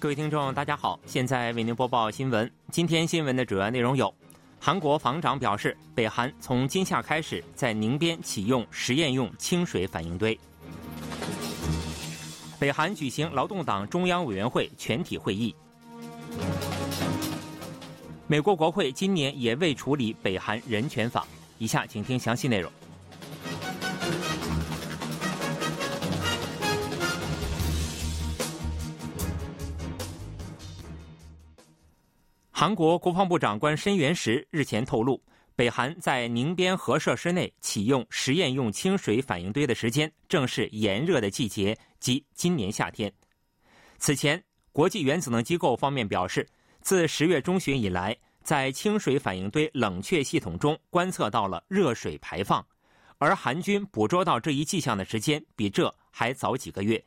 各位听众，大家好，现在为您播报新闻。今天新闻的主要内容有：韩国防长表示，北韩从今夏开始在宁边启用实验用清水反应堆；北韩举行劳动党中央委员会全体会议；美国国会今年也未处理北韩人权法。以下请听详细内容。韩国国防部长官申元石日前透露，北韩在宁边核设施内启用实验用清水反应堆的时间正是炎热的季节，即今年夏天。此前，国际原子能机构方面表示，自十月中旬以来，在清水反应堆冷却系统中观测到了热水排放，而韩军捕捉到这一迹象的时间比这还早几个月。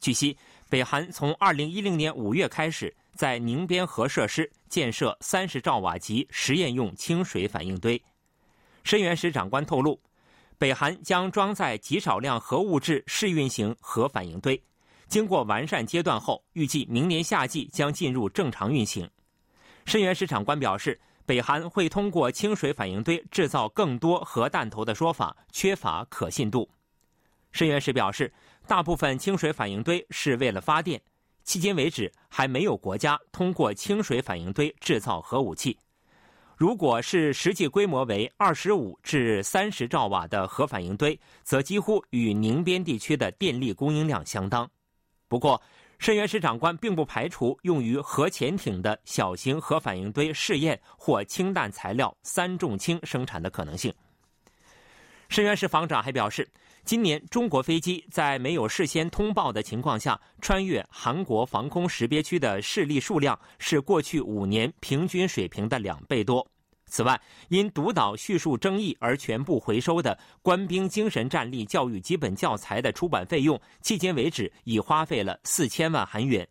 据悉，北韩从2010年5月开始。在宁边核设施建设三十兆瓦级实验用清水反应堆。申原石长官透露，北韩将装载极少量核物质试运行核反应堆，经过完善阶段后，预计明年夏季将进入正常运行。申原石长官表示，北韩会通过清水反应堆制造更多核弹头的说法缺乏可信度。申原石表示，大部分清水反应堆是为了发电。迄今为止，还没有国家通过清水反应堆制造核武器。如果是实际规模为二十五至三十兆瓦的核反应堆，则几乎与宁边地区的电力供应量相当。不过，申原石长官并不排除用于核潜艇的小型核反应堆试验或氢弹材料三重氢生产的可能性。申原石防长还表示。今年，中国飞机在没有事先通报的情况下穿越韩国防空识别区的势力数量是过去五年平均水平的两倍多。此外，因独岛叙述争议而全部回收的官兵精神战力教育基本教材的出版费用，迄今为止已花费了四千万韩元。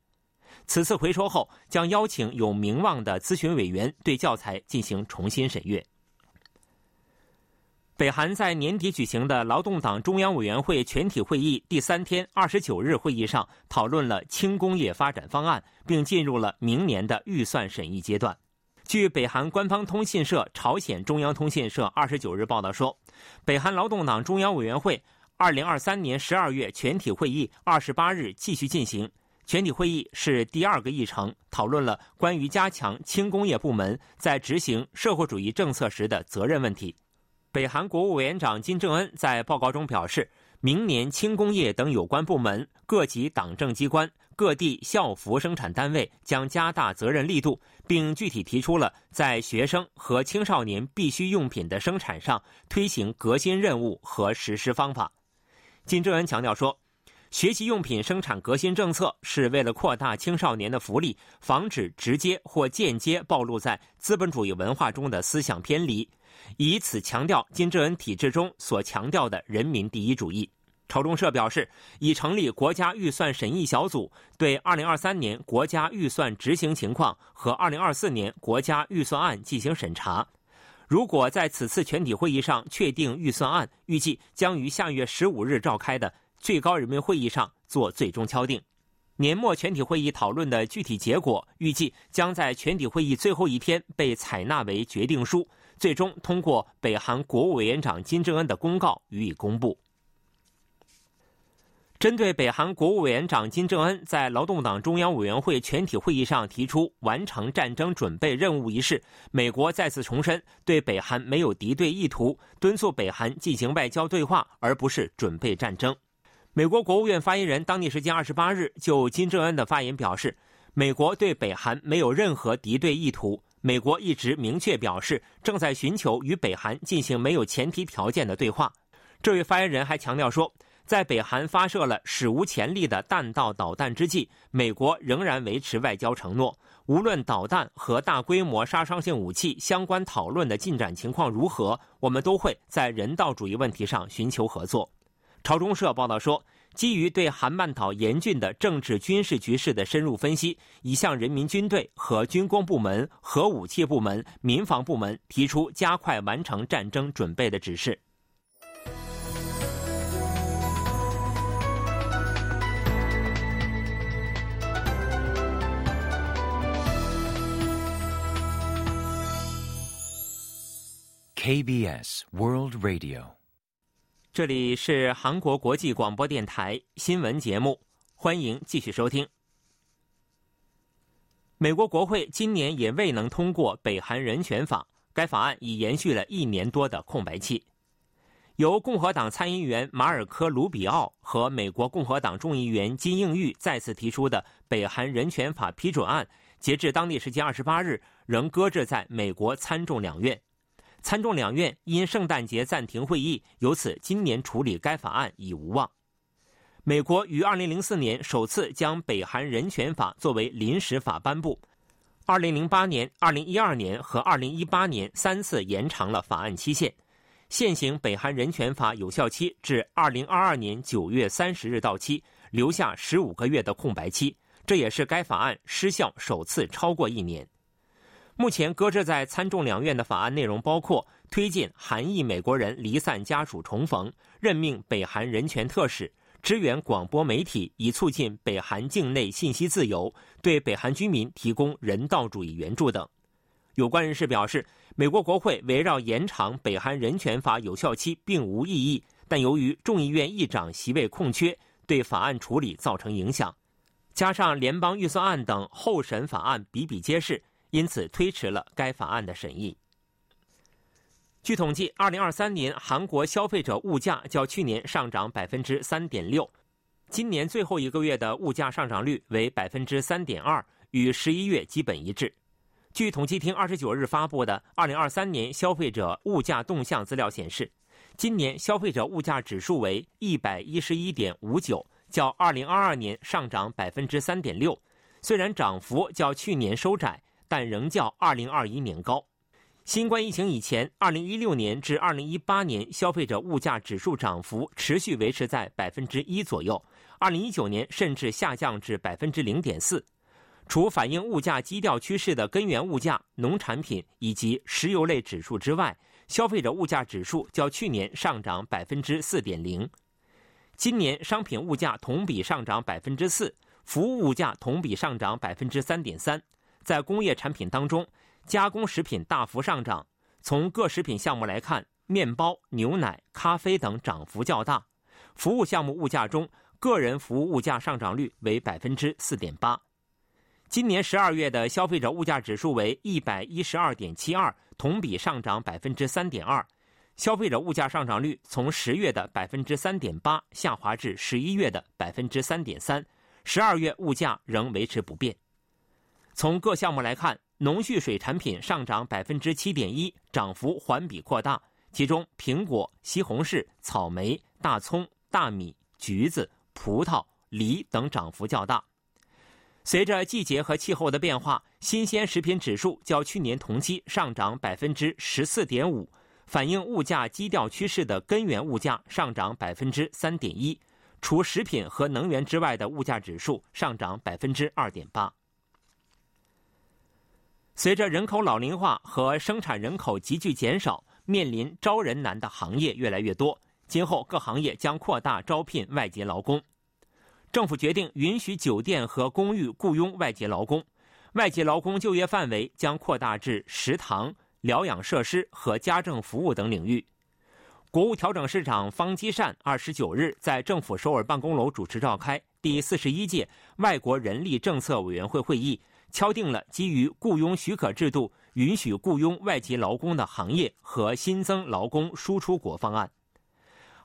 此次回收后，将邀请有名望的咨询委员对教材进行重新审阅。北韩在年底举行的劳动党中央委员会全体会议第三天，二十九日会议上讨论了轻工业发展方案，并进入了明年的预算审议阶段。据北韩官方通信社朝鲜中央通信社二十九日报道说，北韩劳动党中央委员会二零二三年十二月全体会议二十八日继续进行。全体会议是第二个议程，讨论了关于加强轻工业部门在执行社会主义政策时的责任问题。北韩国务委员长金正恩在报告中表示，明年轻工业等有关部门、各级党政机关、各地校服生产单位将加大责任力度，并具体提出了在学生和青少年必需用品的生产上推行革新任务和实施方法。金正恩强调说，学习用品生产革新政策是为了扩大青少年的福利，防止直接或间接暴露在资本主义文化中的思想偏离。以此强调金正恩体制中所强调的人民第一主义。朝中社表示，已成立国家预算审议小组，对2023年国家预算执行情况和2024年国家预算案进行审查。如果在此次全体会议上确定预算案，预计将于下月15日召开的最高人民会议上做最终敲定。年末全体会议讨论的具体结果，预计将在全体会议最后一天被采纳为决定书。最终通过北韩国务委员长金正恩的公告予以公布。针对北韩国务委员长金正恩在劳动党中央委员会全体会议上提出完成战争准备任务一事，美国再次重申对北韩没有敌对意图，敦促北韩进行外交对话，而不是准备战争。美国国务院发言人当地时间二十八日就金正恩的发言表示，美国对北韩没有任何敌对意图。美国一直明确表示，正在寻求与北韩进行没有前提条件的对话。这位发言人还强调说，在北韩发射了史无前例的弹道导弹之际，美国仍然维持外交承诺，无论导弹和大规模杀伤性武器相关讨论的进展情况如何，我们都会在人道主义问题上寻求合作。朝中社报道说基于对韩半岛严峻的政治军事局势的深入分析已向人民军队和军工部门核武器部门民防部门提出加快完成战争准备的指示。Kbs world radio 这里是韩国国际广播电台新闻节目，欢迎继续收听。美国国会今年也未能通过北韩人权法，该法案已延续了一年多的空白期。由共和党参议员马尔科·卢比奥和美国共和党众议员金应玉再次提出的北韩人权法批准案，截至当地时间二十八日，仍搁置在美国参众两院。参众两院因圣诞节暂停会议，由此今年处理该法案已无望。美国于二零零四年首次将北韩人权法作为临时法颁布，二零零八年、二零一二年和二零一八年三次延长了法案期限。现行北韩人权法有效期至二零二二年九月三十日到期，留下十五个月的空白期，这也是该法案失效首次超过一年。目前搁置在参众两院的法案内容包括推进韩裔美国人离散家属重逢、任命北韩人权特使、支援广播媒体以促进北韩境内信息自由、对北韩居民提供人道主义援助等。有关人士表示。美国国会围绕延长北韩人权法有效期并无异议，但由于众议院议长席位空缺，对法案处理造成影响。加上联邦预算案等候审法案比比皆是，因此推迟了该法案的审议。据统计，二零二三年韩国消费者物价较去年上涨百分之三点六，今年最后一个月的物价上涨率为百分之三点二，与十一月基本一致。据统计厅二十九日发布的二零二三年消费者物价动向资料显示，今年消费者物价指数为一百一十一点五九，较二零二二年上涨百分之三点六。虽然涨幅较去年收窄，但仍较二零二一年高。新冠疫情以前，二零一六年至二零一八年消费者物价指数涨幅持续维持在百分之一左右，二零一九年甚至下降至百分之零点四。除反映物价基调趋势的根源物价、农产品以及石油类指数之外，消费者物价指数较去年上涨百分之四点零。今年商品物价同比上涨百分之四，服务物价同比上涨百分之三点三。在工业产品当中，加工食品大幅上涨。从各食品项目来看，面包、牛奶、咖啡等涨幅较大。服务项目物价中，个人服务物价上涨率为百分之四点八。今年十二月的消费者物价指数为一百一十二点七二，同比上涨百分之三点二。消费者物价上涨率从十月的百分之三点八下滑至十一月的百分之三点三，十二月物价仍维持不变。从各项目来看，农畜水产品上涨百分之七点一，涨幅环比扩大，其中苹果、西红柿、草莓、大葱、大米、橘子、葡萄、梨等涨幅较大。随着季节和气候的变化，新鲜食品指数较去年同期上涨百分之十四点五，反映物价基调趋势的根源物价上涨百分之三点一，除食品和能源之外的物价指数上涨百分之二点八。随着人口老龄化和生产人口急剧减少，面临招人难的行业越来越多，今后各行业将扩大招聘外籍劳工。政府决定允许酒店和公寓雇佣外籍劳工，外籍劳工就业范围将扩大至食堂、疗养设施和家政服务等领域。国务调整市长方基善二十九日在政府首尔办公楼主持召开第四十一届外国人力政策委员会会议，敲定了基于雇佣许可制度允许雇佣外籍劳工的行业和新增劳工输出国方案。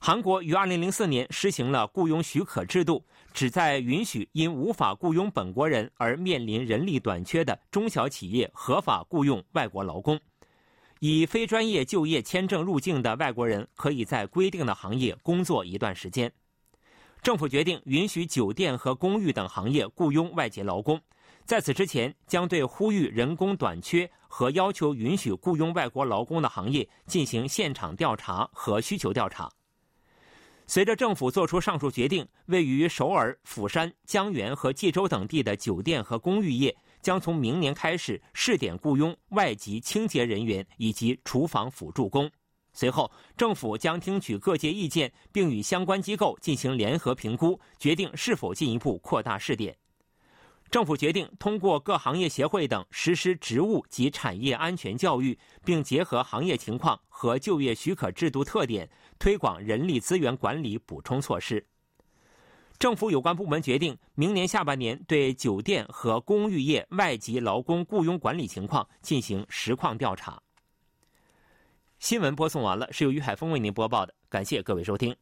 韩国于2004年实行了雇佣许可制度，旨在允许因无法雇佣本国人而面临人力短缺的中小企业合法雇佣外国劳工。以非专业就业签证入境的外国人可以在规定的行业工作一段时间。政府决定允许酒店和公寓等行业雇佣外籍劳工。在此之前，将对呼吁人工短缺和要求允许雇佣外国劳工的行业进行现场调查和需求调查。随着政府作出上述决定，位于首尔、釜山、江原和济州等地的酒店和公寓业将从明年开始试点雇佣外籍清洁人员以及厨房辅助工。随后，政府将听取各界意见，并与相关机构进行联合评估，决定是否进一步扩大试点。政府决定通过各行业协会等实施职务及产业安全教育，并结合行业情况和就业许可制度特点，推广人力资源管理补充措施。政府有关部门决定，明年下半年对酒店和公寓业外籍劳工雇佣管理情况进行实况调查。新闻播送完了，是由于海峰为您播报的，感谢各位收听。